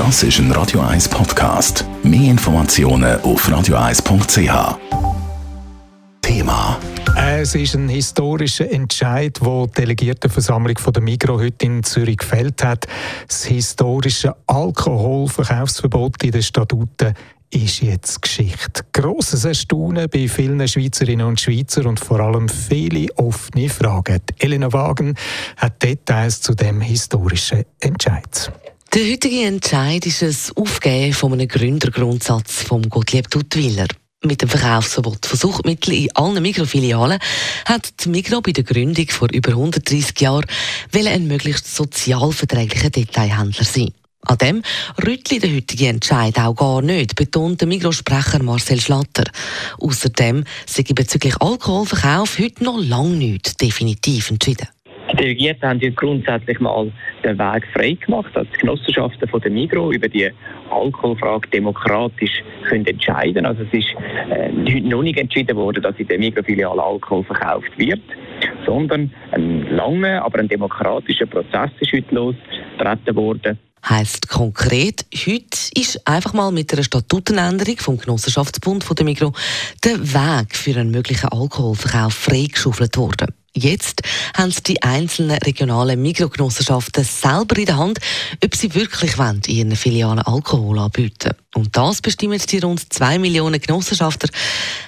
Das ist ein Radio 1 Podcast. Mehr Informationen auf radio1.ch. Thema. Es ist ein historischer Entscheid, wo die Delegiertenversammlung der Migro heute in Zürich gefällt hat. Das historische Alkoholverkaufsverbot in den Statuten ist jetzt Geschichte. Grosses Erstaunen bei vielen Schweizerinnen und Schweizer und vor allem viele offene Fragen. Elena Wagen hat Details zu dem historischen Entscheid. Der heutige Entscheid ist ein Aufgeben von einem Gründergrundsatz vom Gottlieb Duttwiller. Mit dem Verkaufsverbot von Suchtmitteln in allen Mikrofilialen hat die Migro bei der Gründung vor über 130 Jahren ein möglichst sozialverträglicher Detailhändler sein. An dem rüttelt der heutige Entscheid auch gar nicht, betont der Mikrosprecher Marcel Schlatter. Außerdem sei bezüglich Alkoholverkauf heute noch lange nicht definitiv entschieden. Die Delegierten haben ja grundsätzlich mal den Weg frei gemacht, dass die Genossenschaften von der Migro über die Alkoholfrage demokratisch können entscheiden Also es ist äh, noch nicht entschieden worden, dass in der Migro-Filiale Alkohol verkauft wird, sondern ein langer, aber ein demokratischer Prozess ist heute losgetreten worden. Heißt konkret, heute ist einfach mal mit einer Statutenänderung vom Genossenschaftsbund von der Migro der Weg für einen möglichen Alkoholverkauf freigeschaufelt worden. Jetzt haben die einzelnen regionalen Mikrogenossenschaften selber in der Hand, ob sie wirklich in ihren Filialen Alkohol anbieten Und das bestimmen die rund 2 Millionen Genossenschafter.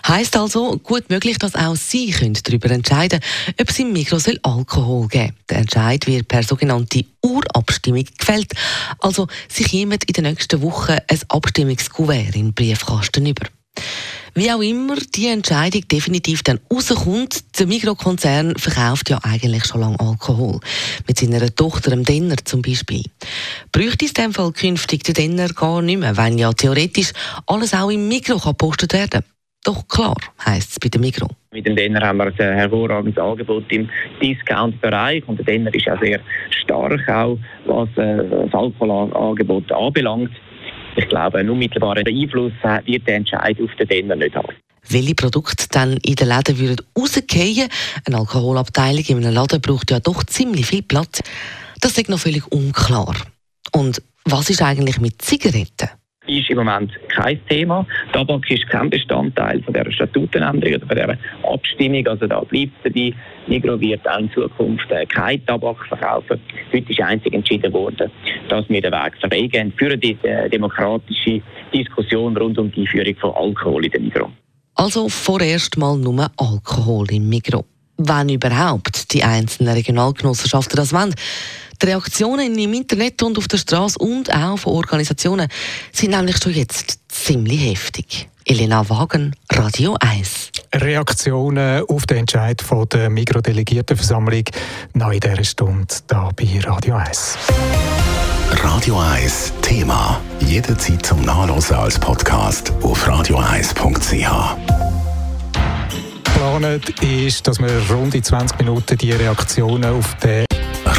Heißt also gut möglich, dass auch sie können darüber entscheiden ob sie im Mikro Alkohol geben soll. Der Entscheid wird per sogenannte Urabstimmung gefällt. Also sich jemand in den nächsten Wochen ein Abstimmungskuvert in den Briefkasten über. Wie auch immer die Entscheidung definitiv dann rauskommt, der Mikrokonzern verkauft ja eigentlich schon lange Alkohol. Mit seiner Tochter, dem Denner zum Beispiel. Bräuchte es in dem Fall künftig der Denner gar nicht mehr, wenn ja theoretisch alles auch im Mikro gepostet werden kann. Doch klar, heisst es bei dem Mikro. Mit dem Denner haben wir ein hervorragendes Angebot im Discount-Bereich und der Denner ist auch sehr stark, auch was äh, das Alkoholangebot anbelangt. Ich glaube, einen unmittelbaren Einfluss wird der Entscheid auf den Denner nicht haben. Welche Produkte dann in den Läden würden rausgehen? Eine Alkoholabteilung in einem Laden braucht ja doch ziemlich viel Platz. Das ist noch völlig unklar. Und was ist eigentlich mit Zigaretten? Ist im Moment kein Thema. Tabak ist kein Bestandteil von der Statutenänderung oder von der Abstimmung. Also da bleibt es dabei. Migro wird auch in Zukunft äh, kein Tabak verkaufen. Heute ist einzig entschieden worden, dass wir den Weg freigeben für die äh, demokratische Diskussion rund um die Einführung von Alkohol in der Migro. Also vorerst mal nur Alkohol im Migro. Wenn überhaupt die einzelnen Regionalgenossenschaften das wollen. Die Reaktionen im Internet und auf der Straße und auch von Organisationen sind nämlich schon jetzt ziemlich heftig. Elena Wagen, Radio 1. Reaktionen auf den Entscheid von der Mikrodelegiertenversammlung noch in dieser Stunde hier bei Radio 1. Radio 1 Thema. Jederzeit zum Nachlesen als Podcast auf radio1.ch. Geplant ist, dass wir rund in 20 Minuten die Reaktionen auf den